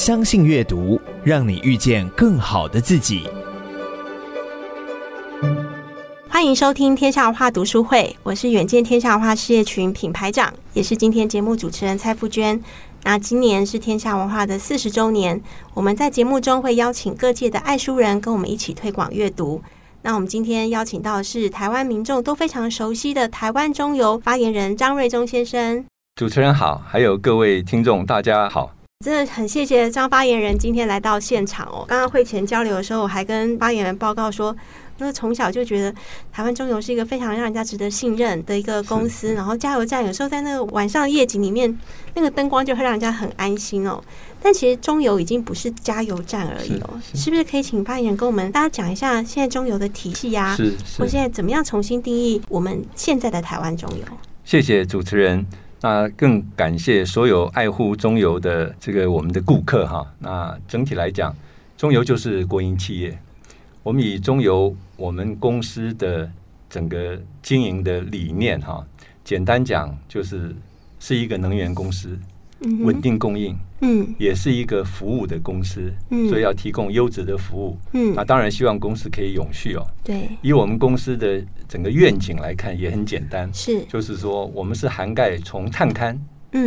相信阅读，让你遇见更好的自己。欢迎收听天下文化读书会，我是远见天下文化事业群品牌长，也是今天节目主持人蔡富娟。那今年是天下文化的四十周年，我们在节目中会邀请各界的爱书人跟我们一起推广阅读。那我们今天邀请到的是台湾民众都非常熟悉的台湾中油发言人张瑞忠先生。主持人好，还有各位听众，大家好。真的很谢谢张发言人今天来到现场哦。刚刚会前交流的时候，我还跟发言人报告说，那从小就觉得台湾中油是一个非常让人家值得信任的一个公司，然后加油站有时候在那个晚上夜景里面，那个灯光就会让人家很安心哦。但其实中油已经不是加油站而已哦，是，是，是不是可以请发言人跟我们大家讲一下现在中油的体系呀？是，或现在怎么样重新定义我们现在的台湾中油？谢谢主持人。那更感谢所有爱护中油的这个我们的顾客哈。那整体来讲，中油就是国营企业。我们以中油我们公司的整个经营的理念哈，简单讲就是是一个能源公司。稳定供应，嗯，也是一个服务的公司，嗯，所以要提供优质的服务，嗯，那当然希望公司可以永续哦，对。以我们公司的整个愿景来看，也很简单，是，就是说我们是涵盖从探勘。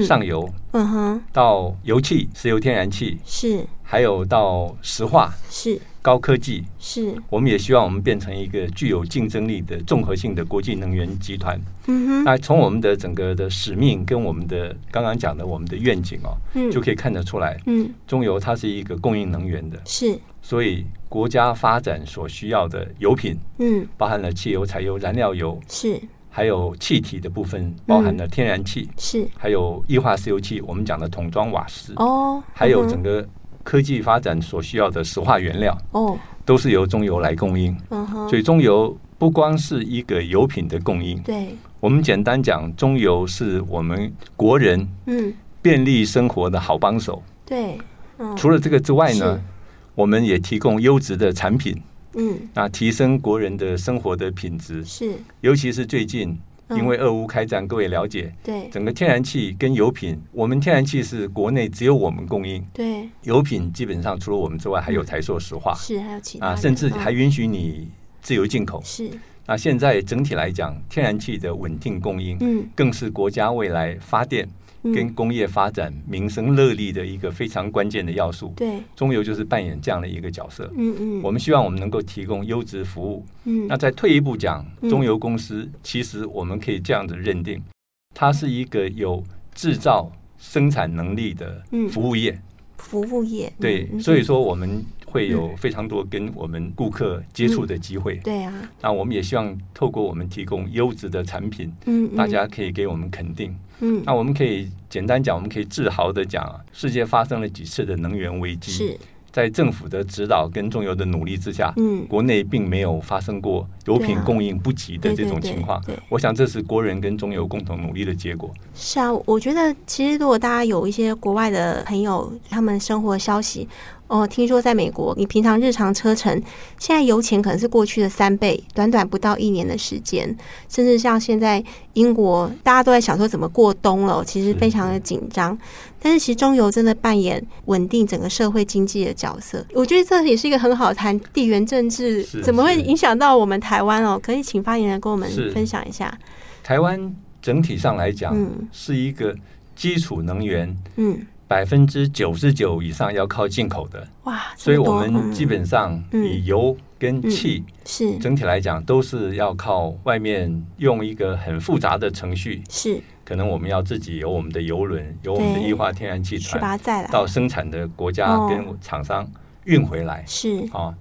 上游，嗯哼，到油气、石油、天然气是，还有到石化是，高科技是，我们也希望我们变成一个具有竞争力的综合性的国际能源集团。嗯哼，那从我们的整个的使命跟我们的刚刚讲的我们的愿景哦，嗯，就可以看得出来，嗯，中油它是一个供应能源的，是，所以国家发展所需要的油品，嗯，包含了汽油、柴油、燃料油是。还有气体的部分，包含了天然气，是。还有液化石油气，我们讲的桶装瓦斯哦，还有整个科技发展所需要的石化原料哦，都是由中油来供应。嗯哼，所以中油不光是一个油品的供应，对，我们简单讲，中油是我们国人嗯便利生活的好帮手。对，除了这个之外呢，我们也提供优质的产品。嗯，那提升国人的生活的品质是，尤其是最近因为俄乌开战，各位了解，对。整个天然气跟油品，我们天然气是国内只有我们供应，对。油品基本上除了我们之外，还有台塑石化。是，还有其他啊，甚至还允许你自由进口。是。那现在整体来讲，天然气的稳定供应，嗯，更是国家未来发电。跟工业发展、民生乐利的一个非常关键的要素。对，中油就是扮演这样的一个角色。嗯嗯，我们希望我们能够提供优质服务。嗯，那再退一步讲，中油公司其实我们可以这样子认定，它是一个有制造生产能力的服务业。服务业。对，所以说我们。会有非常多跟我们顾客接触的机会，嗯，对啊。那我们也希望透过我们提供优质的产品，嗯，大家可以给我们肯定，嗯。那我们可以简单讲，我们可以自豪的讲，世界发生了几次的能源危机，是。在政府的指导跟中油的努力之下，嗯，国内并没有发生过油品供应不及的这种情况。我想这是国人跟中油共同努力的结果。是啊，我觉得其实如果大家有一些国外的朋友，他们生活消息。哦，听说在美国，你平常日常车程现在油钱可能是过去的三倍，短短不到一年的时间，甚至像现在英国，大家都在想说怎么过冬了，其实非常的紧张。但是其实中油真的扮演稳定整个社会经济的角色，我觉得这也是一个很好谈地缘政治怎么会影响到我们台湾哦。可以请发言人跟我们分享一下。台湾整体上来讲，嗯，是一个基础能源，嗯。百分之九十九以上要靠进口的。哇，所以我们基本上以油跟气是。整体来讲都是要靠外面用一个很复杂的程序是，可能我们要自己有我们的油轮，有我们的液化天然气船到生产的国家跟厂商运回来。是。啊，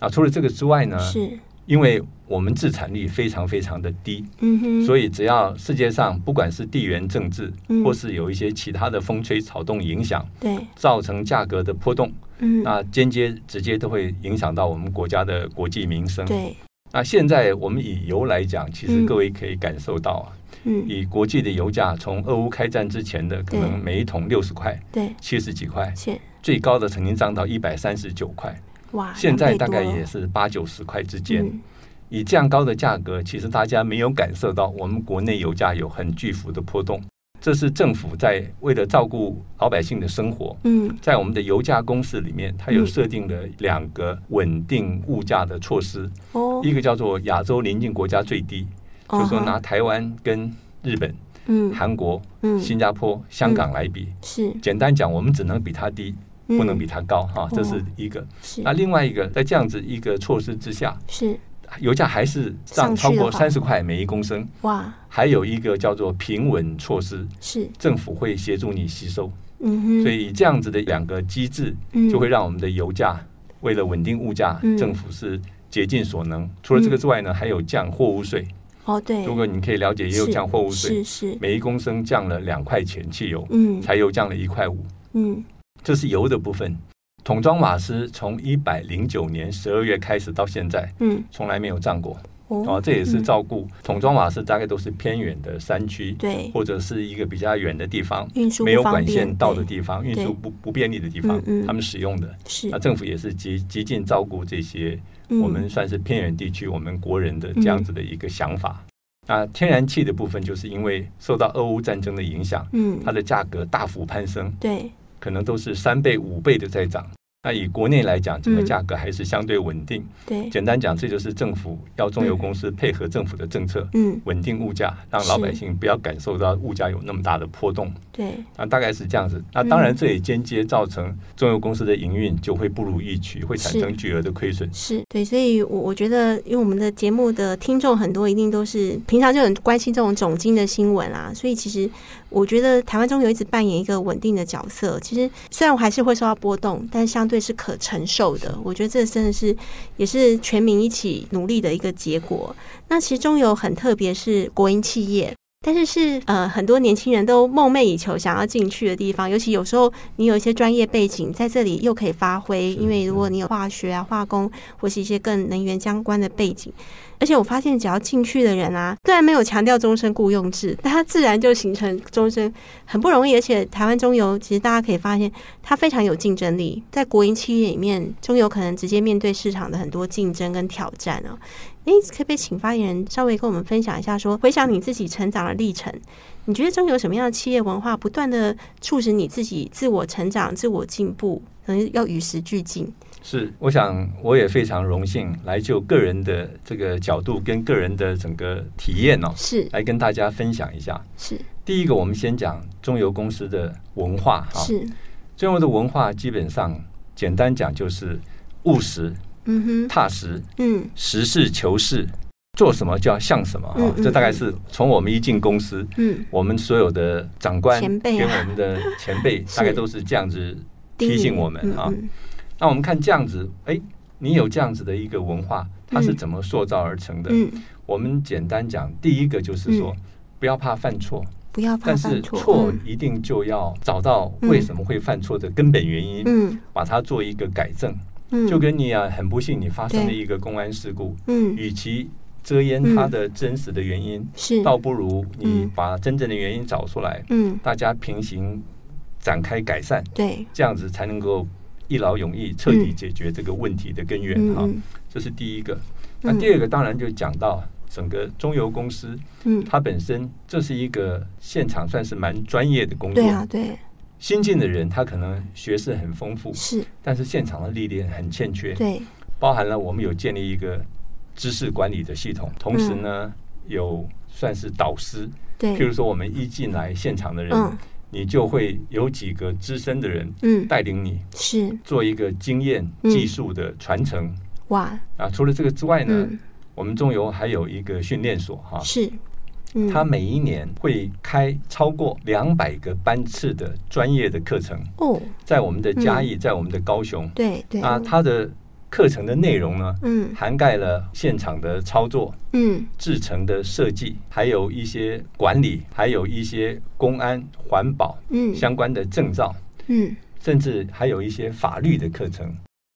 那除了这个之外呢是。因为我们自产率非常非常的低，嗯哼，所以只要世界上不管是地缘政治，或是有一些其他的风吹草动影响，对，造成价格的波动，嗯，那间接直接都会影响到我们国家的国计民生，对。那现在我们以油来讲，其实各位可以感受到啊，嗯，以国际的油价从俄乌开战之前的可能每一桶六十块，对，七十几块，最高的曾经涨到一百三十九块。哇，现在大概也是八九十块之间，嗯，以这样高的价格，其实大家没有感受到我们国内油价有很巨幅的波动。这是政府在为了照顾老百姓的生活，嗯，在我们的油价公式里面，它有设定了两个稳定物价的措施。哦，一个叫做亚洲邻近国家最低，就是说拿台湾跟日本、嗯，韩国、嗯，新加坡、香港来比，是。简单讲，我们只能比它低，不能比它高哈，这是一个。那另外一个，在这样子一个措施之下，是。油价还是涨超过三十块每一公升，哇！还有一个叫做平稳措施，是。政府会协助你吸收，嗯哼，所以这样子的两个机制，就会让我们的油价为了稳定物价，政府是竭尽所能。除了这个之外呢，还有降货物税。哦，对，如果你可以了解，也有降货物税，是是，每一公升降了两块钱，汽油，嗯，柴油降了一块五，嗯，这是油的部分。桶装瓦斯从一百零九年十二月开始到现在，嗯，从来没有涨过。哦，这也是照顾桶装瓦斯，大概都是偏远的山区，对，或者是一个比较远的地方，运输没有管线到的地方，运输不不便利的地方，他们使用的。是，那政府也是极极尽照顾这些我们算是偏远地区我们国人的这样子的一个想法。那天然气的部分，就是因为受到俄乌战争的影响，嗯，它的价格大幅攀升，对，可能都是三倍五倍的在涨。那以国内来讲，整个价格还是相对稳定。对，简单讲，这就是政府要中油公司配合政府的政策，嗯，稳定物价，让老百姓不要感受到物价有那么大的波动。对，那大概是这样子。那当然，这也间接造成中油公司的营运就会不如预期，会产生巨额的亏损。是对，所以我我觉得，因为我们的节目的听众很多，一定都是平常就很关心这种总经的新闻啊。所以其实我觉得台湾中油一直扮演一个稳定的角色。其实虽然我还是会受到波动，但相对是可承受的，我觉得这真的是也是全民一起努力的一个结果。那其实中油很特别，是国营企业，但是是呃很多年轻人都梦寐以求想要进去的地方。尤其有时候你有一些专业背景在这里又可以发挥，因为如果你有化学啊、化工或是一些更能源相关的背景。而且我发现，只要进去的人啊，虽然没有强调终身雇佣制，但它自然就形成终身，很不容易。而且台湾中油其实大家可以发现，它非常有竞争力。在国营企业里面，中油可能直接面对市场的很多竞争跟挑战哦。诶，可不可以请发言人稍微跟我们分享一下说，说回想你自己成长的历程，你觉得中油什么样的企业文化，不断的促使你自己自我成长、自我进步，可能要与时俱进？是，我想我也非常荣幸来就个人的这个角度跟个人的整个体验哦，是。来跟大家分享一下。是。第一个，我们先讲中油公司的文化哈。是。中油的文化基本上简单讲就是务实，嗯哼，踏实，嗯，实事求是，做什么就要像什么哈。这大概是从我们一进公司，嗯，我们所有的长官跟我们的前辈 大概都是这样子提醒我们哈。那我们看这样子，哎，你有这样子的一个文化，它是怎么塑造而成的？嗯，我们简单讲，第一个就是说，不要怕犯错，不要怕犯错，但是错一定就要找到为什么会犯错的根本原因，嗯，把它做一个改正。嗯，就跟你啊，很不幸你发生了一个公安事故，嗯，与其遮掩它的真实的原因，是。倒不如你把真正的原因找出来，嗯，大家平行展开改善，对，这样子才能够。一劳永逸，彻底解决这个问题的根源哈，这是第一个。那第二个当然就讲到整个中油公司，嗯，它本身这是一个现场算是蛮专业的工作，对啊，对。新进的人他可能学识很丰富，是，但是现场的历练很欠缺，对。包含了我们有建立一个知识管理的系统，同时呢，嗯、有算是导师，对。譬如说我们一进来现场的人。嗯你就会有几个资深的人，嗯，带领你，是做一个经验技术的传承。哇！啊，除了这个之外呢，我们中游还有一个训练所，哈，是，他每一年会开超过两百个班次的专业的课程。哦，在我们的嘉义，在我们的高雄，对对，啊，他的。课程的内容呢，嗯，涵盖了现场的操作，嗯，制程的设计，还有一些管理，还有一些公安、环保，嗯，相关的证照，嗯，甚至还有一些法律的课程。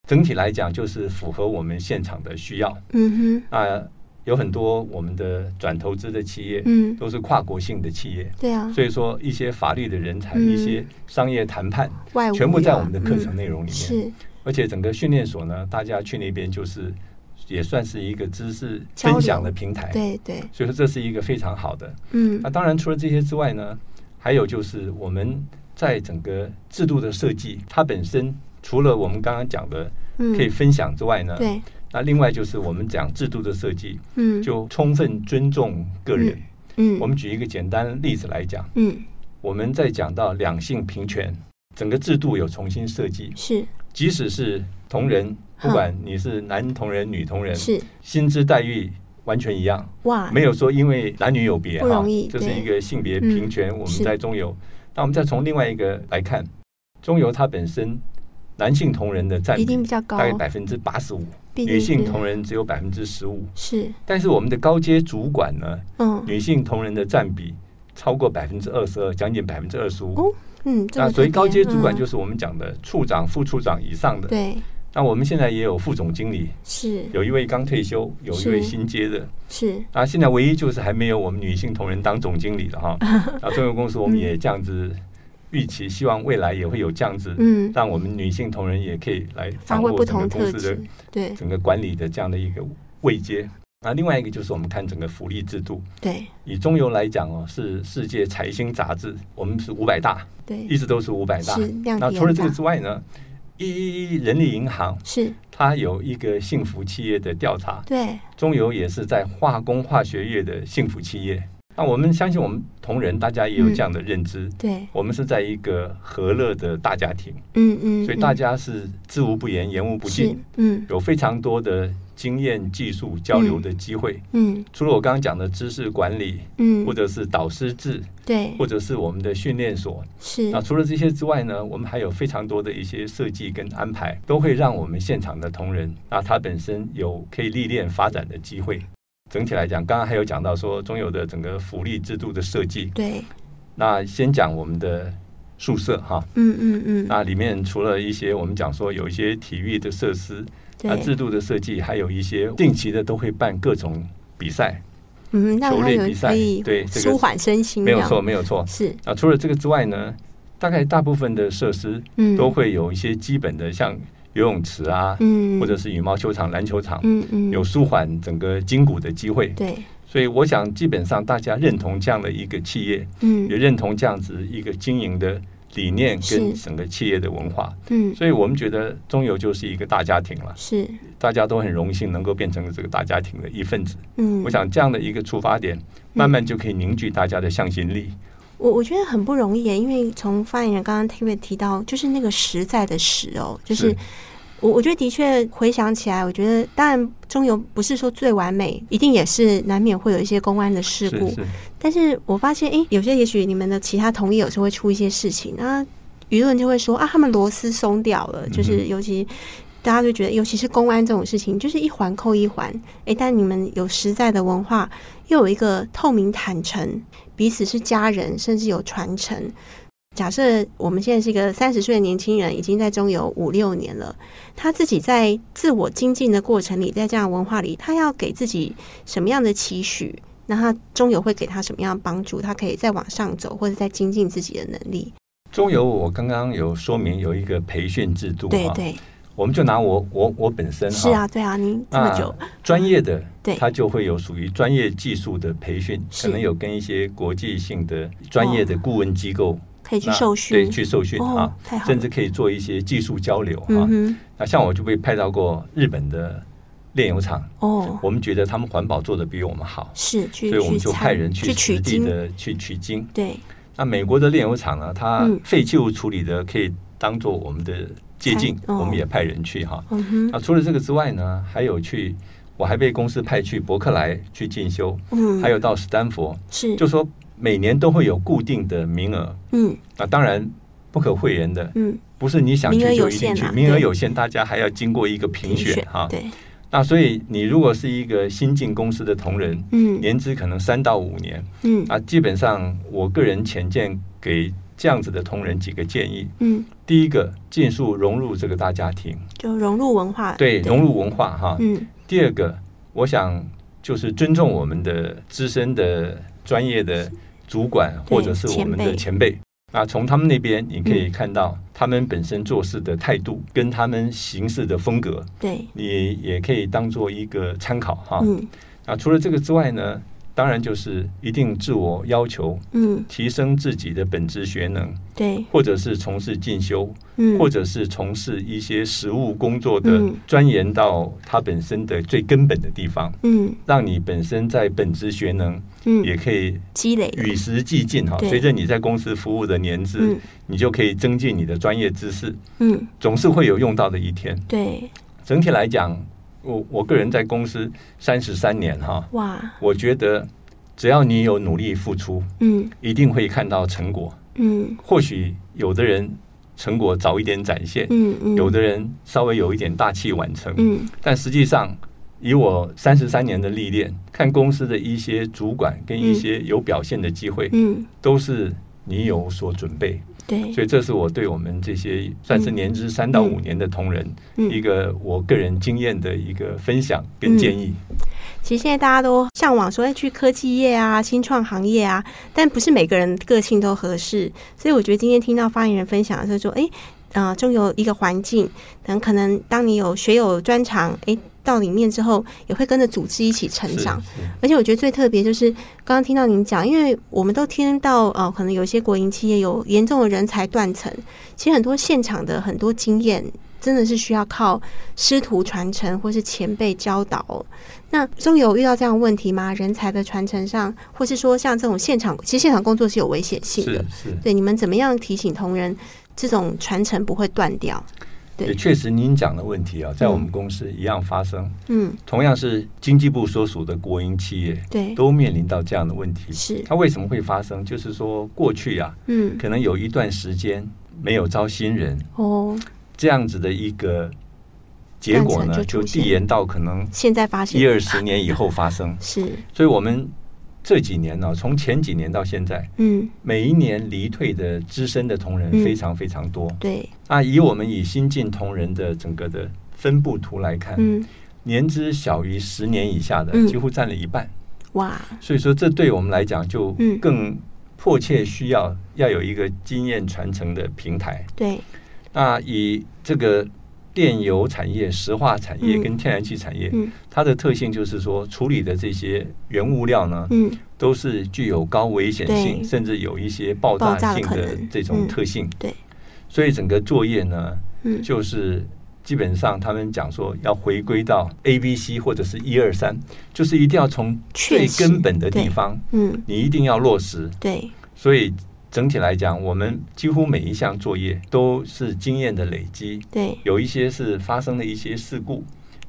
整体来讲，就是符合我们现场的需要。嗯哼，啊，有很多我们的转投资的企业，嗯，都是跨国性的企业，对啊，所以说一些法律的人才，一些商业谈判，全部在我们的课程内容里面。是。而且整个训练所呢，大家去那边就是也算是一个知识分享的平台，对对。所以说这是一个非常好的。嗯，那当然除了这些之外呢，还有就是我们在整个制度的设计，它本身除了我们刚刚讲的可以分享之外呢，对，那另外就是我们讲制度的设计，嗯，就充分尊重个人。嗯，我们举一个简单例子来讲，嗯，我们在讲到两性平权，整个制度有重新设计，是，即使是同仁，不管你是男同仁、女同仁，是薪资待遇完全一样，哇，没有说因为男女有别，不容易，这是一个性别平权。我们在中游，那我们再从另外一个来看，中游它本身男性同仁的占比一定比较高，大概百分之八十五。女性同仁只有百分之十五，是。但是我们的高阶主管呢，嗯，女性同仁的占比超过百分之二十二，将近百分之二十五。嗯，那所以高阶主管就是我们讲的处长、副处长以上的。对。那我们现在也有副总经理，是。有一位刚退休，有一位新接的，是。那现在唯一就是还没有我们女性同仁当总经理的哈。那中油公司我们也这样子。预期希望未来也会有这样子，嗯，让我们女性同仁也可以来掌握整个公司的对整个管理的这样的一个位阶。那另外一个就是我们看整个福利制度，对，以中油来讲哦，是世界财星杂志，我们是五百大，对，一直都是五百大。那除了这个之外呢，一一一人力银行是它有一个幸福企业的调查，对，中油也是在化工化学业的幸福企业。那我们相信，我们同仁大家也有这样的认知。对，我们是在一个和乐的大家庭。嗯嗯，所以大家是知无不言，言无不尽。嗯，有非常多的经验、技术交流的机会。嗯，除了我刚刚讲的知识管理，嗯，或者是导师制，对，或者是我们的训练所，是。那除了这些之外呢，我们还有非常多的一些设计跟安排，都会让我们现场的同仁，那他本身有可以历练发展的机会。整体来讲，刚刚还有讲到说中友的整个福利制度的设计。对，那先讲我们的宿舍哈。嗯嗯嗯。那里面除了一些我们讲说有一些体育的设施，那制度的设计，还有一些定期的都会办各种比赛。嗯，球类比赛，对，舒缓身心。没有错，没有错。是。啊除了这个之外呢，大概大部分的设施，都会有一些基本的像。游泳池啊，嗯，或者是羽毛球场、篮球场，嗯嗯，有舒缓整个筋骨的机会，对，所以我想基本上大家认同这样的一个企业，嗯，也认同这样子一个经营的理念跟整个企业的文化，嗯，所以我们觉得中油就是一个大家庭了，是，大家都很荣幸能够变成这个大家庭的一份子，嗯，我想这样的一个出发点，慢慢就可以凝聚大家的向心力。我我觉得很不容易，因为从发言人刚刚特别提到，就是那个实在的实哦，就是我我觉得的确回想起来，我觉得当然中游不是说最完美，一定也是难免会有一些公安的事故。是是，但是我发现，哎，有些也许你们的其他同业有时候会出一些事情，那舆论就会说啊，他们螺丝松掉了，就是尤其大家就觉得，尤其是公安这种事情，就是一环扣一环。哎，但你们有实在的文化，又有一个透明坦诚。彼此是家人，甚至有传承。假设我们现在是一个三十岁的年轻人，已经在中游五六年了，他自己在自我精进的过程里，在这样的文化里，他要给自己什么样的期许？那他中游会给他什么样的帮助？他可以再往上走，或者再精进自己的能力。中游，我刚刚有说明有一个培训制度，对对。我们就拿我我我本身是啊，对啊，您这么久专业的，对，他就会有属于专业技术的培训，可能有跟一些国际性的专业的顾问机构可以去受训，对，去受训啊，甚至可以做一些技术交流啊。那像我就被派到过日本的炼油厂哦，我们觉得他们环保做的比我们好，是，所以我们就派人去实地的去取经。对，那美国的炼油厂呢，它废弃物处理的可以当做我们的。接近，我们也派人去哈。那除了这个之外呢，还有去，我还被公司派去伯克莱去进修，嗯。还有到斯坦佛，是，就说每年都会有固定的名额，嗯，啊当然不可讳言的，嗯，不是你想去就一定去，名额有限，大家还要经过一个评选哈。对，那所以你如果是一个新进公司的同仁，嗯，年资可能三到五年，嗯，啊，基本上我个人浅见给。这样子的同仁几个建议，嗯，第一个，尽速融入这个大家庭，就融入文化，对，融入文化哈，嗯。第二个，我想就是尊重我们的资深的专业的主管或者是我们的前辈，啊，从他们那边你可以看到他们本身做事的态度跟他们行事的风格，对，你也可以当做一个参考哈。嗯，啊，除了这个之外呢，当然就是一定自我要求，嗯，提升自己的本职学能，对，或者是从事进修，嗯，或者是从事一些实务工作的，钻研到它本身的最根本的地方，嗯，让你本身在本职学能，嗯，也可以积累，与时俱进哈。随着你在公司服务的年资，你就可以增进你的专业知识，嗯，总是会有用到的一天。对，整体来讲。我我个人在公司三十三年哈，哇！我觉得只要你有努力付出，嗯，一定会看到成果，嗯。或许有的人成果早一点展现，嗯嗯，有的人稍微有一点大器晚成，嗯。但实际上，以我三十三年的历练，看公司的一些主管跟一些有表现的机会，嗯，都是你有所准备。对，所以这是我对我们这些算是年资三到五年的同仁，一个我个人经验的一个分享跟建议。其实现在大家都向往说，去科技业啊、新创行业啊，但不是每个人个性都合适。所以我觉得今天听到发言人分享的时候说，哎，呃，中有一个环境，等可能当你有学有专长，哎。到里面之后，也会跟着组织一起成长。而且我觉得最特别就是刚刚听到您讲，因为我们都听到呃，可能有些国营企业有严重的人才断层。其实很多现场的很多经验，真的是需要靠师徒传承或是前辈教导。那中油遇到这样的问题吗？人才的传承上，或是说像这种现场，其实现场工作是有危险性的。对，你们怎么样提醒同仁，这种传承不会断掉？也确实，您讲的问题啊，在我们公司一样发生。嗯，同样是经济部所属的国营企业，对，都面临到这样的问题。是，它为什么会发生？就是说，过去啊，嗯，可能有一段时间没有招新人，哦，这样子的一个结果呢，就递延到可能现在发生一二十年以后发生。是，所以我们。这几年呢、啊，从前几年到现在，嗯，每一年离退的资深的同仁非常非常多。嗯、对，啊，以我们以新进同仁的整个的分布图来看，嗯，年资小于十年以下的几乎占了一半。哇，所以说这对我们来讲就更迫切需要要有一个经验传承的平台。对，那以这个。电油产业、石化产业跟天然气产业，它的特性就是说，处理的这些原物料呢，嗯、都是具有高危险性，甚至有一些爆炸性的这种特性。嗯、对，所以整个作业呢，嗯、就是基本上他们讲说要回归到 A、B、C 或者是一二三，就是一定要从最根本的地方，嗯，你一定要落实。对，所以。整体来讲，我们几乎每一项作业都是经验的累积。对，有一些是发生了一些事故，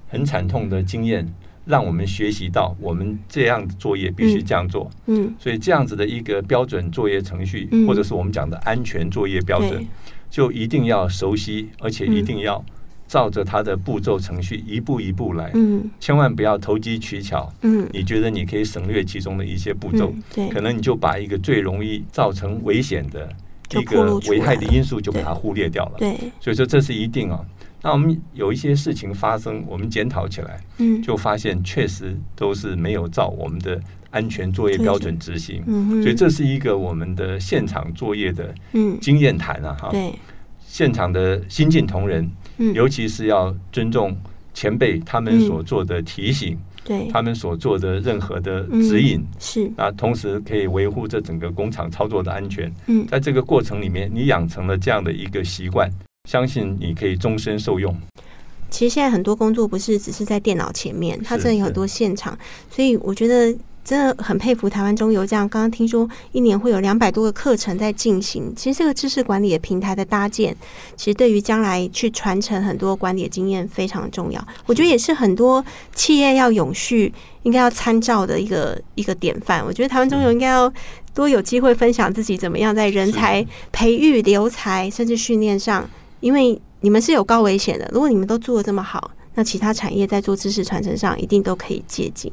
很惨痛的经验，让我们学习到我们这样的作业必须这样做。嗯，所以这样子的一个标准作业程序，或者是我们讲的安全作业标准，就一定要熟悉，而且一定要。照着它的步骤程序一步一步来，嗯，千万不要投机取巧，嗯，你觉得你可以省略其中的一些步骤，嗯，对，可能你就把一个最容易造成危险的一个危害的因素就把它忽略掉了，对，所以说这是一定啊。那我们有一些事情发生，我们检讨起来，嗯，就发现确实都是没有照我们的安全作业标准执行，嗯，所以这是一个我们的现场作业的经验谈啊，哈，对，现场的新进同仁。嗯、尤其是要尊重前辈他们所做的提醒，嗯、对他们所做的任何的指引，嗯、是啊，同时可以维护这整个工厂操作的安全。嗯，在这个过程里面，你养成了这样的一个习惯，相信你可以终身受用。其实现在很多工作不是只是在电脑前面，它真的有很多现场，所以我觉得。真的很佩服台湾中油这样，刚刚听说一年会有两百多个课程在进行。其实这个知识管理的平台的搭建，其实对于将来去传承很多管理的经验非常重要。我觉得也是很多企业要永续应该要参照的一个一个典范。我觉得台湾中油应该要多有机会分享自己怎么样在人才培育、留才甚至训练上，因为你们是有高危险的。如果你们都做的这么好。那其他产业在做知识传承上，一定都可以借鉴。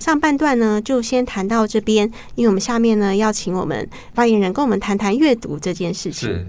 上半段呢，就先谈到这边，因为我们下面呢，要请我们发言人跟我们谈谈阅读这件事情。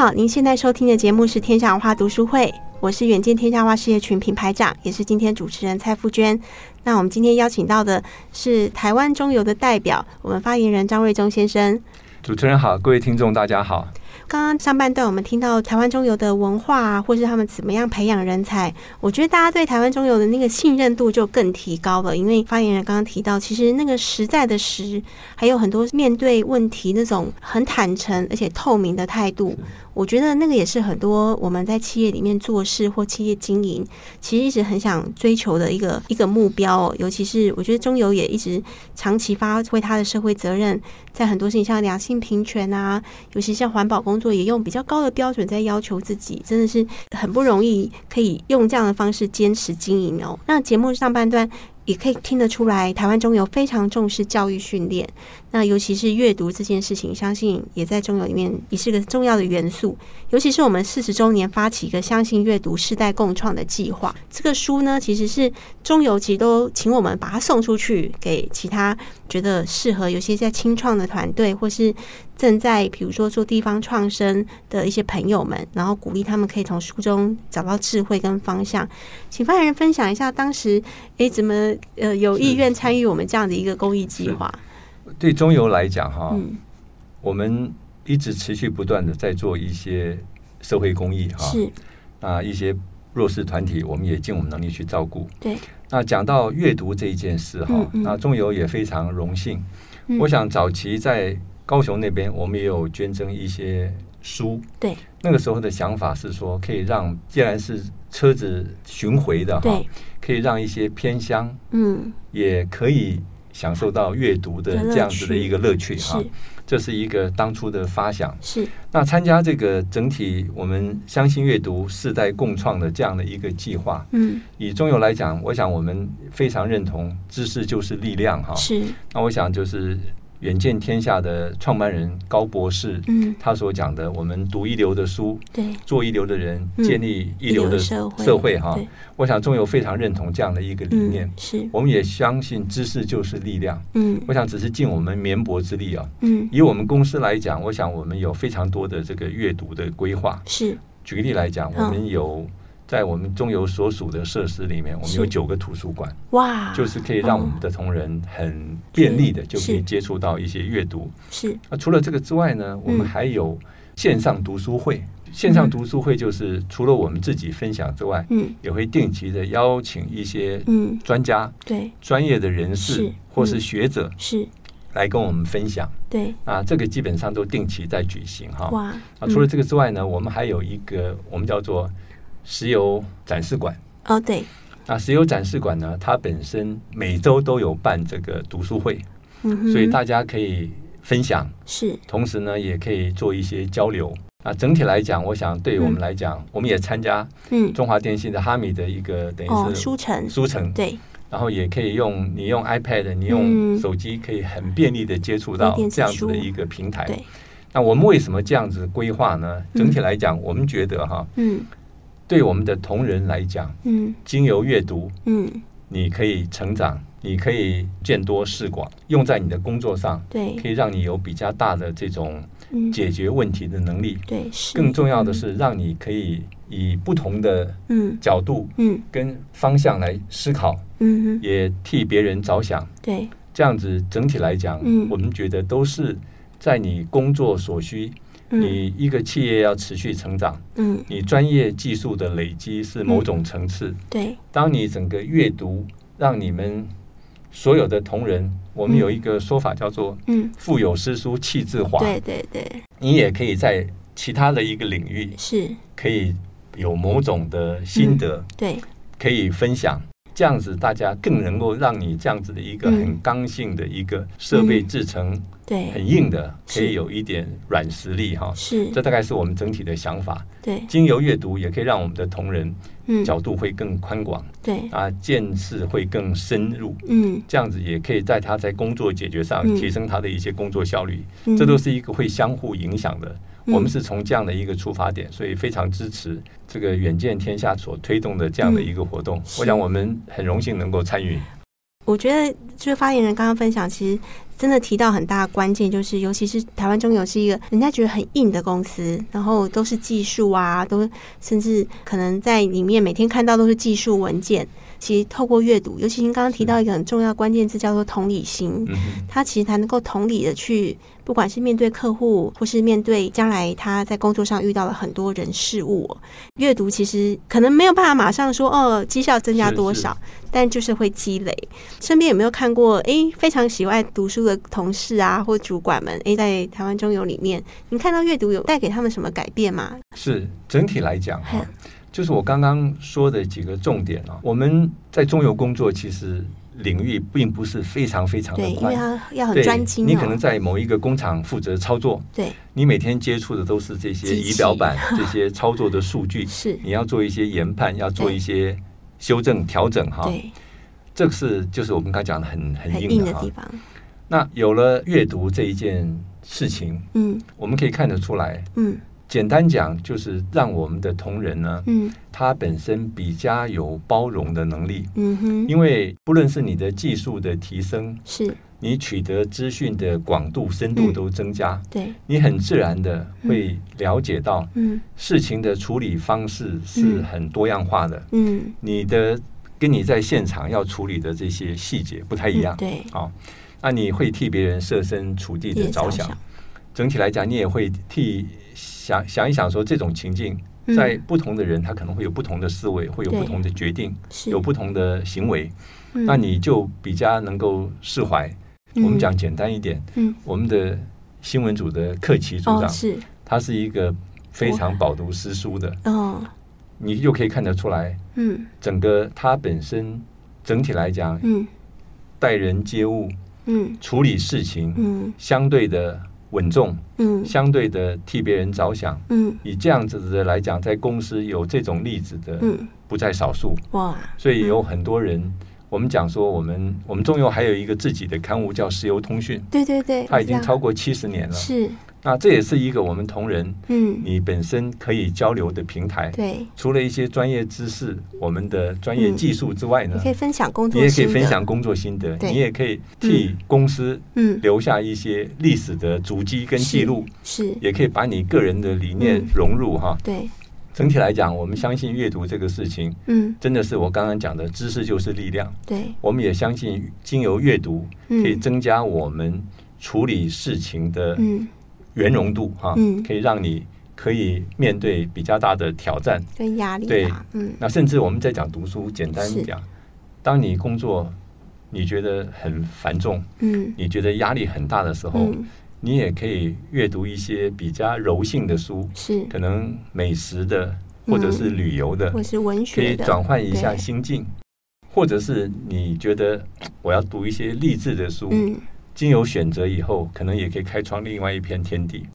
好，您现在收听的节目是《天下文化读书会》，我是远见天下文化事业群品牌长，也是今天主持人蔡富娟。那我们今天邀请到的是台湾中游的代表，我们发言人张瑞忠先生。主持人好，各位听众大家好。刚刚上半段我们听到台湾中游的文化啊，或是他们怎么样培养人才，我觉得大家对台湾中游的那个信任度就更提高了。因为发言人刚刚提到，其实那个实在的实，还有很多面对问题那种很坦诚而且透明的态度。我觉得那个也是很多我们在企业里面做事或企业经营，其实一直很想追求的一个一个目标。尤其是我觉得中油也一直长期发挥它的社会责任，在很多事情像良性平权啊，尤其像环保工作，也用比较高的标准在要求自己，真的是很不容易，可以用这样的方式坚持经营哦。那节目上半段。也可以听得出来，台湾中油非常重视教育训练。那尤其是阅读这件事情，相信也在中油里面也是个重要的元素。尤其是我们四十周年发起一个相信阅读世代共创的计划，这个书呢，其实是中油其实都请我们把它送出去给其他觉得适合，有些在清创的团队或是。正在比如说做地方创生的一些朋友们，然后鼓励他们可以从书中找到智慧跟方向。请发言人分享一下当时哎怎么呃有意愿参与我们这样的一个公益计划？对中游来讲哈，嗯，我们一直持续不断的在做一些社会公益哈，是啊一些弱势团体，我们也尽我们能力去照顾。对，那讲到阅读这一件事哈，嗯嗯，那中游也非常荣幸。嗯，我想早期在高雄那边，我们也有捐赠一些书。对，那个时候的想法是说，可以让既然是车子巡回的哈，可以让一些偏乡，嗯，也可以享受到阅读的这样子的一个乐趣哈。这是一个当初的发想。是。那参加这个整体我们相信阅读世代共创的这样的一个计划，嗯，以中游来讲，我想我们非常认同知识就是力量哈。是。那我想就是。远见天下的创办人高博士，嗯，他所讲的，我们读一流的书，对，做一流的人，建立一流的社会，哈。我想中友非常认同这样的一个理念，是。我们也相信知识就是力量，嗯。我想只是尽我们绵薄之力啊，嗯。以我们公司来讲，我想我们有非常多的这个阅读的规划，是。举个例来讲，我们有。在我们中游所属的设施里面，我们有九个图书馆，哇，就是可以让我们的同仁很便利的就可以接触到一些阅读。是，啊除了这个之外呢，我们还有线上读书会。线上读书会就是除了我们自己分享之外，嗯，也会定期的邀请一些嗯。专家，对。专业的人士或是学者是。来跟我们分享。对，啊，这个基本上都定期在举行哈。哇，啊，除了这个之外呢，我们还有一个我们叫做。石油展示馆。哦，对，那石油展示馆呢，它本身每周都有办这个读书会，嗯，所以大家可以分享，是，同时呢，也可以做一些交流。啊，整体来讲，我想对于我们来讲，我们也参加，嗯，中华电信的哈米的一个等于是书城，书城。对，然后也可以用你用 iPad，你用手机可以很便利的接触到这样子的一个平台。对，那我们为什么这样子规划呢？整体来讲，我们觉得哈，嗯。对我们的同仁来讲，嗯，经由阅读，嗯，你可以成长，你可以见多识广，用在你的工作上，对，可以让你有比较大的这种解决问题的能力，对，是。更重要的是，让你可以以不同的嗯。角度，嗯，跟方向来思考，嗯，也替别人着想，对，这样子整体来讲，嗯，我们觉得都是在你工作所需。你一个企业要持续成长，嗯，你专业技术的累积是某种层次，嗯，对。当你整个阅读让你们所有的同仁，我们有一个说法叫做“嗯，腹有诗书气自华”，对对对。你也可以在其他的一个领域是。可以有某种的心得，对，可以分享。这样子，大家更能够让你这样子的一个很刚性的一个设备制成，对，很硬的，可以有一点软实力哈。是，这大概是我们整体的想法。对，经由阅读也可以让我们的同仁，角度会更宽广，对啊，见识会更深入。嗯，这样子也可以在他在工作解决上提升他的一些工作效率。这都是一个会相互影响的。我们是从这样的一个出发点，所以非常支持这个远见天下所推动的这样的一个活动。我想我们很荣幸能够参与。我觉得就是发言人刚刚分享，其实真的提到很大的关键，就是尤其是台湾中油是一个人家觉得很硬的公司，然后都是技术啊，都甚至可能在里面每天看到都是技术文件。其实透过阅读，尤其您刚刚提到一个很重要关键字，叫做同理心。他其实才能够同理的去，不管是面对客户，或是面对将来他在工作上遇到了很多人事物，阅读其实可能没有办法马上说哦，绩效增加多少，但就是会积累。身边有没有看过哎，非常喜欢读书的同事啊，或主管们哎，在台湾中游里面，你看到阅读有带给他们什么改变吗？是整体来讲哈。就是我刚刚说的几个重点啊，我们在中游工作，其实领域并不是非常非常的宽，因为他要很专精。你可能在某一个工厂负责操作，对，你每天接触的都是这些仪表板、这些操作的数据，是你要做一些研判，要做一些修正调整哈。对，这个是就是我们刚讲的很很硬的地方。那有了阅读这一件事情，嗯，我们可以看得出来，嗯。简单讲，就是让我们的同仁呢，嗯，他本身比较有包容的能力，嗯哼，因为不论是你的技术的提升，是，你取得资讯的广度、深度都增加，对，你很自然的会了解到，嗯，事情的处理方式是很多样化的，嗯，你的跟你在现场要处理的这些细节不太一样，对，啊，那你会替别人设身处地的着想，整体来讲，你也会替。想想一想，说这种情境，在不同的人，他可能会有不同的思维，会有不同的决定，有不同的行为，那你就比较能够释怀。我们讲简单一点，我们的新闻组的克奇组长，他是一个非常饱读诗书的，哦。你就可以看得出来，嗯。整个他本身整体来讲，待人接物，嗯。处理事情，嗯。相对的。稳重，嗯，相对的替别人着想，嗯，以这样子的来讲，在公司有这种例子的，嗯，不在少数，哇，所以有很多人，我们讲说，我们我们中油还有一个自己的刊物叫《石油通讯》，对对对，它已经超过七十年了，是。那这也是一个我们同仁，嗯，你本身可以交流的平台。对，除了一些专业知识、我们的专业技术之外呢，你可以分享工作，你也可以分享工作心得，你也可以替公司嗯留下一些历史的足迹跟记录，是，也可以把你个人的理念融入哈。对，整体来讲，我们相信阅读这个事情，嗯，真的是我刚刚讲的知识就是力量。对，我们也相信经由阅读可以增加我们处理事情的嗯。圆融度哈，可以让你可以面对比较大的挑战。跟压力。对，嗯，那甚至我们在讲读书，简单讲，当你工作你觉得很繁重，嗯，你觉得压力很大的时候，你也可以阅读一些比较柔性的书，是。可能美食的，或者是旅游的，或是文学，可以转换一下心境，或者是你觉得我要读一些励志的书，嗯。经由选择以后，可能也可以开创另外一片天地，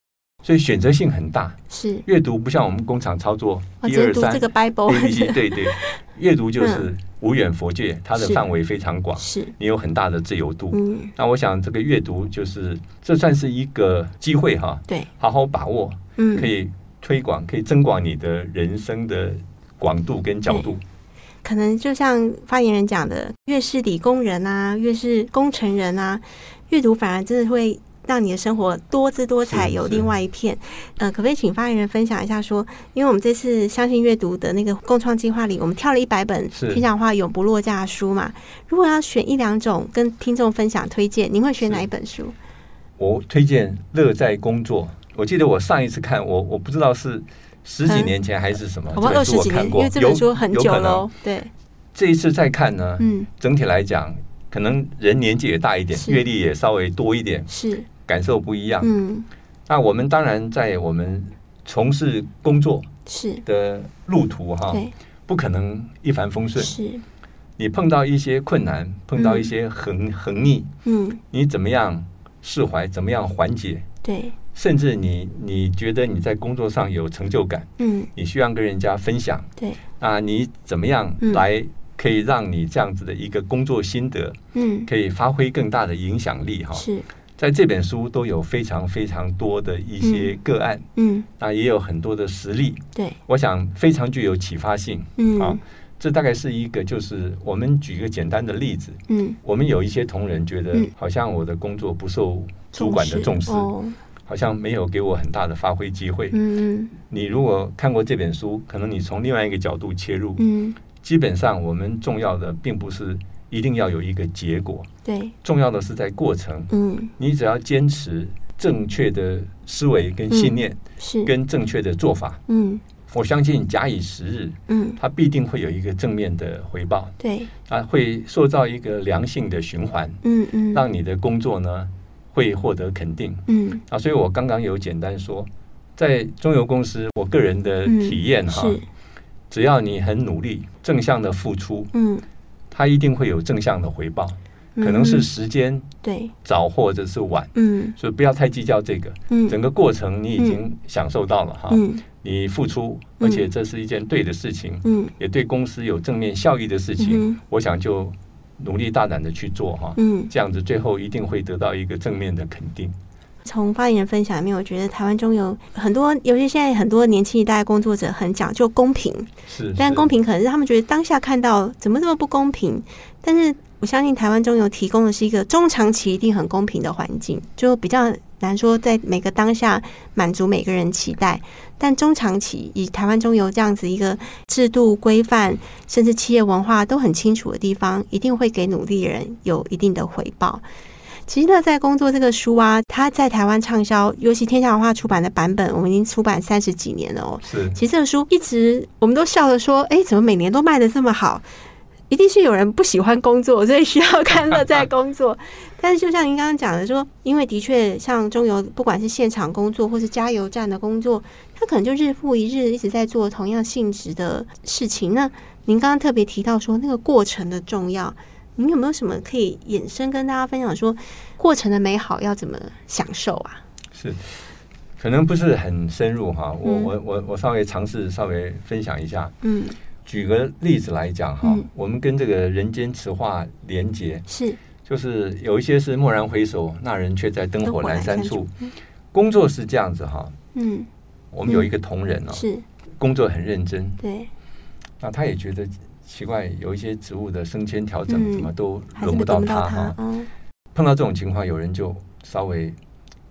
所以选择性很大。是。阅读不像我们工厂操作，一二三，这个 Bible，对对，阅读就是无远佛界，它的范围非常广，是。你有很大的自由度。嗯，那我想这个阅读就是这算是一个机会哈，对，好好把握，嗯，可以推广，可以增广你的人生的广度跟角度。可能就像发言人讲的，越是理工人啊，越是工程人啊。阅读反而真的会让你的生活多姿多彩，有另外一片。呃，可不可以请发言人分享一下？说，因为我们这次相信阅读的那个共创计划里，我们挑了一百本平讲话永不落架的书嘛。如果要选一两种跟听众分享推荐，您会选哪一本书？我推荐《乐在工作》。我记得我上一次看，我我不知道是十几年前还是什么，我二十几年，因为这本书很久了。对，这一次再看呢，嗯，整体来讲。可能人年纪也大一点，阅历也稍微多一点，是感受不一样。嗯，那我们当然在我们从事工作是的路途哈，不可能一帆风顺。是，你碰到一些困难，碰到一些横横逆，嗯，你怎么样释怀？怎么样缓解？对，甚至你你觉得你在工作上有成就感，嗯，你需要跟人家分享，对，啊，你怎么样来？可以让你这样子的一个工作心得，嗯，可以发挥更大的影响力哈。是，在这本书都有非常非常多的一些个案，嗯，那也有很多的实例，对，我想非常具有启发性，嗯，啊，这大概是一个，就是我们举一个简单的例子。嗯，我们有一些同仁觉得，好像我的工作不受主管的重视，哦、好像没有给我很大的发挥机会。嗯，你如果看过这本书，可能你从另外一个角度切入，嗯，基本上我们重要的并不是一定要有一个结果，对，重要的是在过程。嗯，你只要坚持正确的思维跟信念，嗯、是。跟正确的做法，嗯。我相信假以时日，嗯，它必定会有一个正面的回报，对，啊，会塑造一个良性的循环，嗯嗯，让你的工作呢会获得肯定，嗯，啊，所以我刚刚有简单说，在中油公司，我个人的体验哈，只要你很努力，正向的付出，嗯，它一定会有正向的回报。可能是时间对。早或者是晚，嗯，所以不要太计较这个，嗯，整个过程你已经享受到了哈，嗯，你付出，而且这是一件对的事情，嗯，也对公司有正面效益的事情，我想就努力大胆的去做哈，嗯，这样子最后一定会得到一个正面的肯定。从发言人分享里面，我觉得台湾中油很多，尤其现在很多年轻一代工作者很讲究公平，是，但公平可能是他们觉得当下看到怎么这么不公平，但是。我相信台湾中油提供的是一个中长期一定很公平的环境，就比较难说在每个当下满足每个人期待。但中长期以台湾中油这样子一个制度规范，甚至企业文化都很清楚的地方，一定会给努力人有一定的回报。其实乐在工作这个书啊，它在台湾畅销，尤其天下文化出版的版本，我们已经出版三十几年了哦。是，其实这个书一直我们都笑着说，哎，怎么每年都卖的这么好？一定是有人不喜欢工作，所以需要看乐在工作。但是就像您刚刚讲的说，因为的确像中油，不管是现场工作或是加油站的工作，他可能就日复一日一直在做同样性质的事情。那您刚刚特别提到说那个过程的重要，您有没有什么可以衍生跟大家分享说过程的美好要怎么享受啊？是，可能不是很深入哈，我我我我稍微尝试稍微分享一下，嗯。举个例子来讲哈，嗯、我们跟这个人间词话连结是，就是有一些是蓦然回首，那人却在灯火阑珊处。工作是这样子哈，嗯，我们有一个同仁哦，是。工作很认真，对，那他也觉得奇怪，有一些职务的升迁调整怎么都轮不到他哈，碰到这种情况，有人就稍微。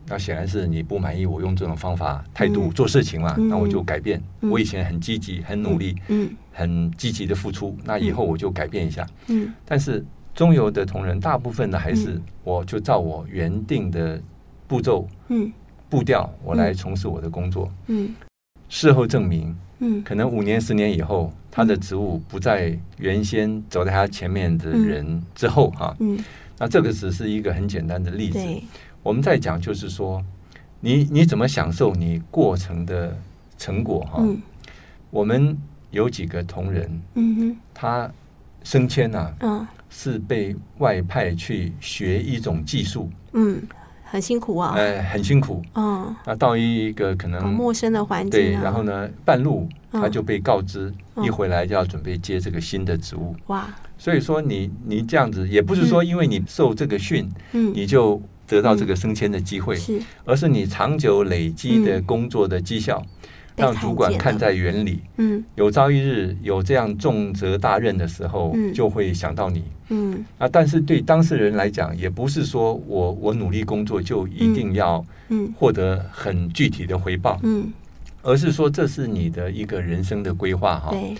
那显然是你不满意我用这种方法态度做事情嘛？那我就改变。我以前很积极、很努力、很积极的付出，那以后我就改变一下。但是中游的同仁大部分呢，还是我就照我原定的步骤、步调，我来从事我的工作。事后证明，可能五年、十年以后，他的职务不在原先走在他前面的人之后哈。那这个只是一个很简单的例子。我们在讲，就是说，你你怎么享受你过程的成果哈？嗯、我们有几个同仁，嗯、哼。他升迁呐、啊，嗯、是被外派去学一种技术，嗯，很辛苦啊，呃，很辛苦，嗯，那到一个可能陌生的环境、啊，对，然后呢，半路他就被告知，嗯、一回来就要准备接这个新的职务，哇，所以说你你这样子，也不是说因为你受这个训，嗯，你就。得到这个升迁的机会，是，而是你长久累积的工作的绩效，让主管看在眼里。嗯，有朝一日有这样重责大任的时候，就会想到你。嗯，啊，但是对当事人来讲，也不是说我我努力工作就一定要获得很具体的回报。嗯，而是说这是你的一个人生的规划哈。对。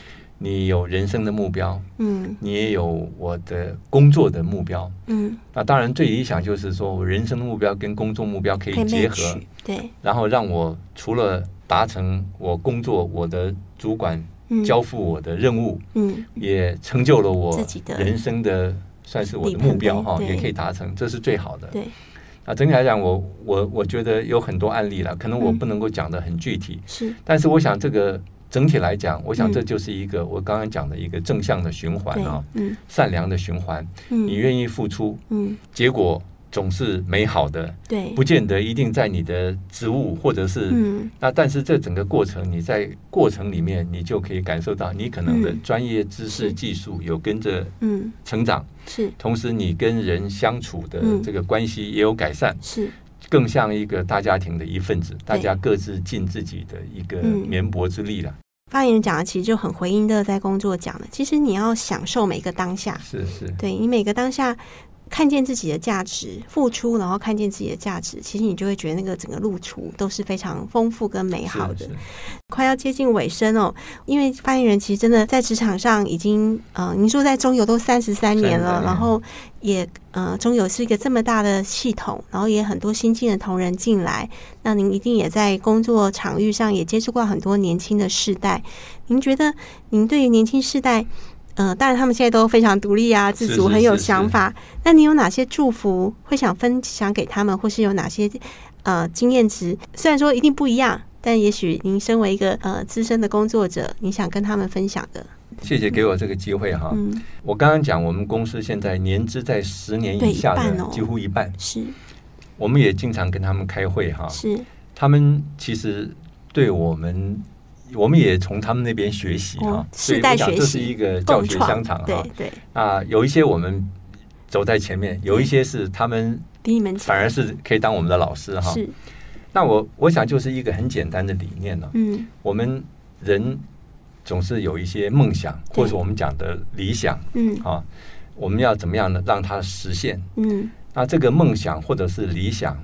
你有人生的目标，嗯，你也有我的工作的目标，嗯，那当然最理想就是说我人生的目标跟工作目标可以结合，对，然后让我除了达成我工作，我的主管交付我的任务，嗯，也成就了我人生的算是我的目标哈，也可以达成，这是最好的，对。那整体来讲，我我我觉得有很多案例了，可能我不能够讲的很具体，是，但是我想这个。整体来讲，我想这就是一个我刚刚讲的一个正向的循环啊，善良的循环。你愿意付出，结果总是美好的。对，不见得一定在你的职务或者是那，但是这整个过程，你在过程里面，你就可以感受到你可能的专业知识、技术有跟着成长，是。同时，你跟人相处的这个关系也有改善，是。更像一个大家庭的一份子，大家各自尽自己的一个绵薄之力了。发言人讲的其实就很回应的在工作讲的，其实你要享受每个当下，是是，对你每个当下。看见自己的价值，付出，然后看见自己的价值，其实你就会觉得那个整个路途都是非常丰富跟美好的。快要接近尾声哦，因为发言人其实真的在职场上已经，呃，您说在中油都三十三年了，然后也，呃，中油是一个这么大的系统，然后也很多新进的同仁进来，那您一定也在工作场域上也接触过很多年轻的世代。您觉得，您对于年轻世代？嗯、呃，当然他们现在都非常独立啊，自主，很有想法。那你有哪些祝福会想分享给他们，或是有哪些呃经验值？虽然说一定不一样，但也许您身为一个呃资深的工作者，你想跟他们分享的。谢谢给我这个机会哈。嗯，我刚刚讲我们公司现在年资在十年以下的几乎一半，是。我们也经常跟他们开会哈。是。他们其实对我们。我们也从他们那边学习哈、哦，所以我想这是一个教学相长哈。对对啊，有一些我们走在前面，有一些是他们比你们反而是可以当我们的老师哈。是。那我我想就是一个很简单的理念呢。嗯。我们人总是有一些梦想，或者我们讲的理想。嗯。啊，我们要怎么样呢？让它实现。嗯。那这个梦想或者是理想。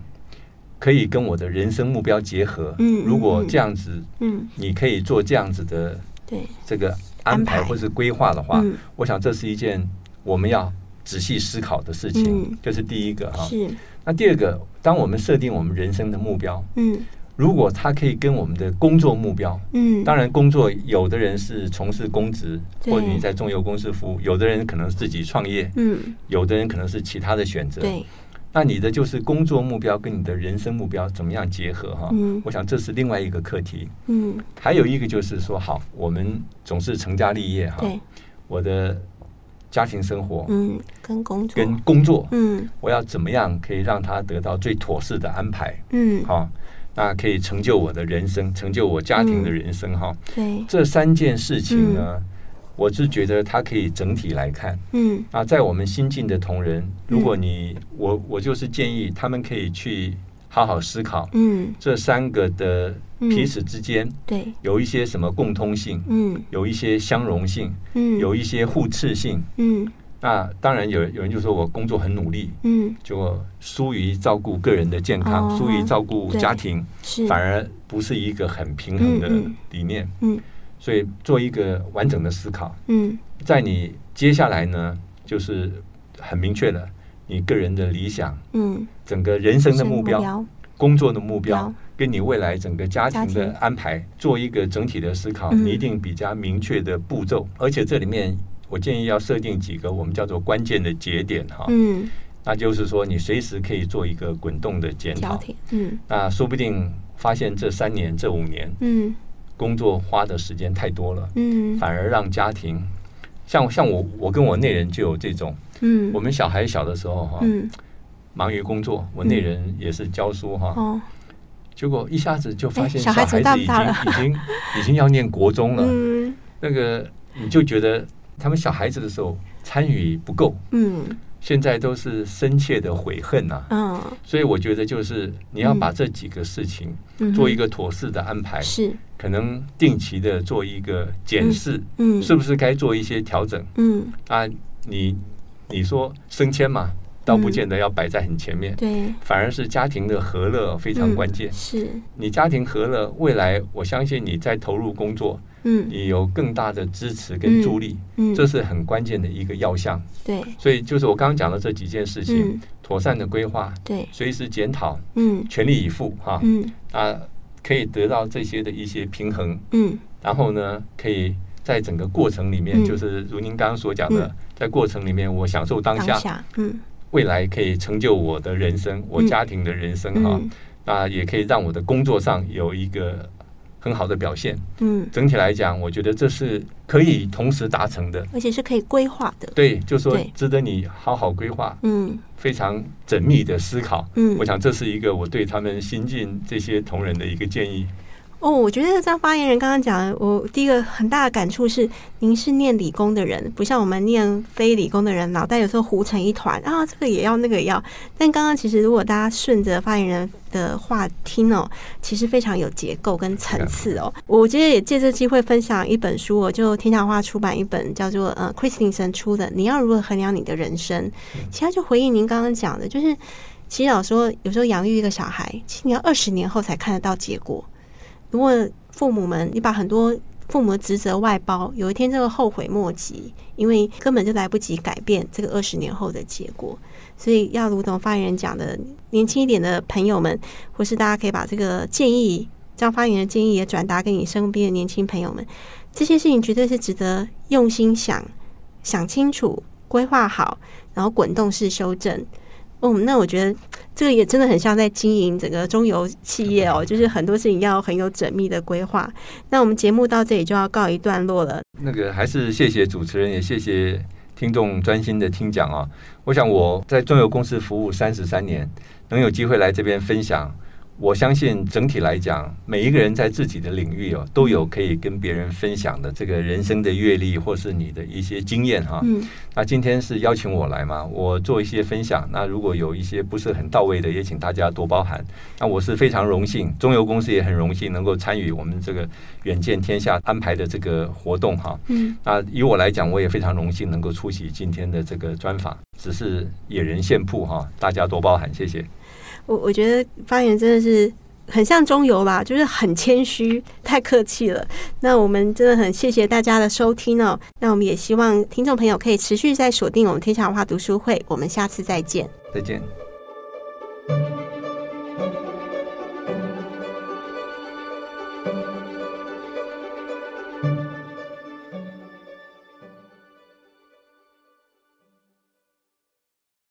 可以跟我的人生目标结合。嗯，如果这样子，嗯，你可以做这样子的，对这个安排或是规划的话，我想这是一件我们要仔细思考的事情。这是第一个哈。是。那第二个，当我们设定我们人生的目标，嗯，如果它可以跟我们的工作目标，嗯，当然工作有的人是从事公职，或者你在中油公司服务，有的人可能自己创业，嗯，有的人可能是其他的选择，对。那你的就是工作目标跟你的人生目标怎么样结合哈？嗯，我想这是另外一个课题。嗯，还有一个就是说，好，我们总是成家立业哈。对，我的家庭生活，嗯，跟工作跟工作，嗯，我要怎么样可以让他得到最妥适的安排？嗯，好，那可以成就我的人生，成就我家庭的人生哈。对，这三件事情呢。我是觉得它可以整体来看，嗯，啊，在我们新进的同仁，如果你我我就是建议他们可以去好好思考，嗯，这三个的彼此之间，对，有一些什么共通性，嗯，有一些相容性，嗯，有一些互斥性，嗯，那当然有有人就说我工作很努力，嗯，就疏于照顾个人的健康，疏于照顾家庭，是。反而不是一个很平衡的理念，嗯。所以做一个完整的思考，嗯，在你接下来呢，就是很明确的，你个人的理想，嗯，整个人生的目标、工作的目标，跟你未来整个家庭的安排，做一个整体的思考，你一定比较明确的步骤。而且这里面，我建议要设定几个我们叫做关键的节点哈，嗯，那就是说你随时可以做一个滚动的检讨，嗯，那说不定发现这三年、这五年，嗯。工作花的时间太多了，嗯，反而让家庭，像像我，我跟我内人就有这种，嗯，我们小孩小的时候哈，嗯，忙于工作，我内人也是教书哈，哦，结果一下子就发现小孩子已经已经已经要念国中了，嗯，那个你就觉得他们小孩子的时候参与不够，嗯。现在都是深切的悔恨呐，嗯，所以我觉得就是你要把这几个事情做一个妥适的安排，是可能定期的做一个检视，嗯，是不是该做一些调整，嗯。啊，你你说升迁嘛，倒不见得要摆在很前面，对，反而是家庭的和乐非常关键，是。你家庭和乐，未来我相信你在投入工作。嗯，你有更大的支持跟助力，嗯，这是很关键的一个要项。对，所以就是我刚刚讲的这几件事情，妥善的规划，对，随时检讨，嗯，全力以赴，哈，嗯，啊，可以得到这些的一些平衡，嗯，然后呢，可以在整个过程里面，就是如您刚刚所讲的，在过程里面我享受当下，嗯，未来可以成就我的人生，我家庭的人生，哈，那也可以让我的工作上有一个。很好的表现，嗯，整体来讲，我觉得这是可以同时达成的，而且是可以规划的。对，就说值得你好好规划，嗯，非常缜密的思考，嗯，我想这是一个我对他们新进这些同仁的一个建议。哦，我觉得张发言人刚刚讲的，我第一个很大的感触是，您是念理工的人，不像我们念非理工的人，脑袋有时候糊成一团啊，这个也要，那个也要。但刚刚其实如果大家顺着发言人的话听哦，其实非常有结构跟层次哦。我今天也借这机会分享一本书，我就天下文化出版一本叫做呃 Christensen 出的《你要如何衡量你的人生》，其他就回应您刚刚讲的，就是其实老说有时候养育一个小孩，其实你要二十年后才看得到结果。如果父母们，你把很多父母的职责外包，有一天这个后悔莫及，因为根本就来不及改变这个二十年后的结果。所以要如同发言人讲的，年轻一点的朋友们，或是大家可以把这个建议，将发言的建议也转达给你身边的年轻朋友们。这些事情绝对是值得用心想、想清楚、规划好，然后滚动式修正。哦，那我觉得这个也真的很像在经营整个中游企业哦，就是很多事情要很有缜密的规划。那我们节目到这里就要告一段落了。那个还是谢谢主持人，也谢谢听众专心的听讲啊。我想我在中游公司服务三十三年，能有机会来这边分享。我相信整体来讲，每一个人在自己的领域哦，都有可以跟别人分享的这个人生的阅历，或是你的一些经验哈。嗯。那今天是邀请我来嘛，我做一些分享。那如果有一些不是很到位的，也请大家多包涵。那我是非常荣幸，中油公司也很荣幸能够参与我们这个远见天下安排的这个活动哈。嗯。那以我来讲，我也非常荣幸能够出席今天的这个专访。只是野人献曝哈，大家多包涵，谢谢。我我觉得发言真的是很像中游吧，就是很谦虚，太客气了。那我们真的很谢谢大家的收听哦。那我们也希望听众朋友可以持续在锁定我们天下文化读书会。我们下次再见，再见。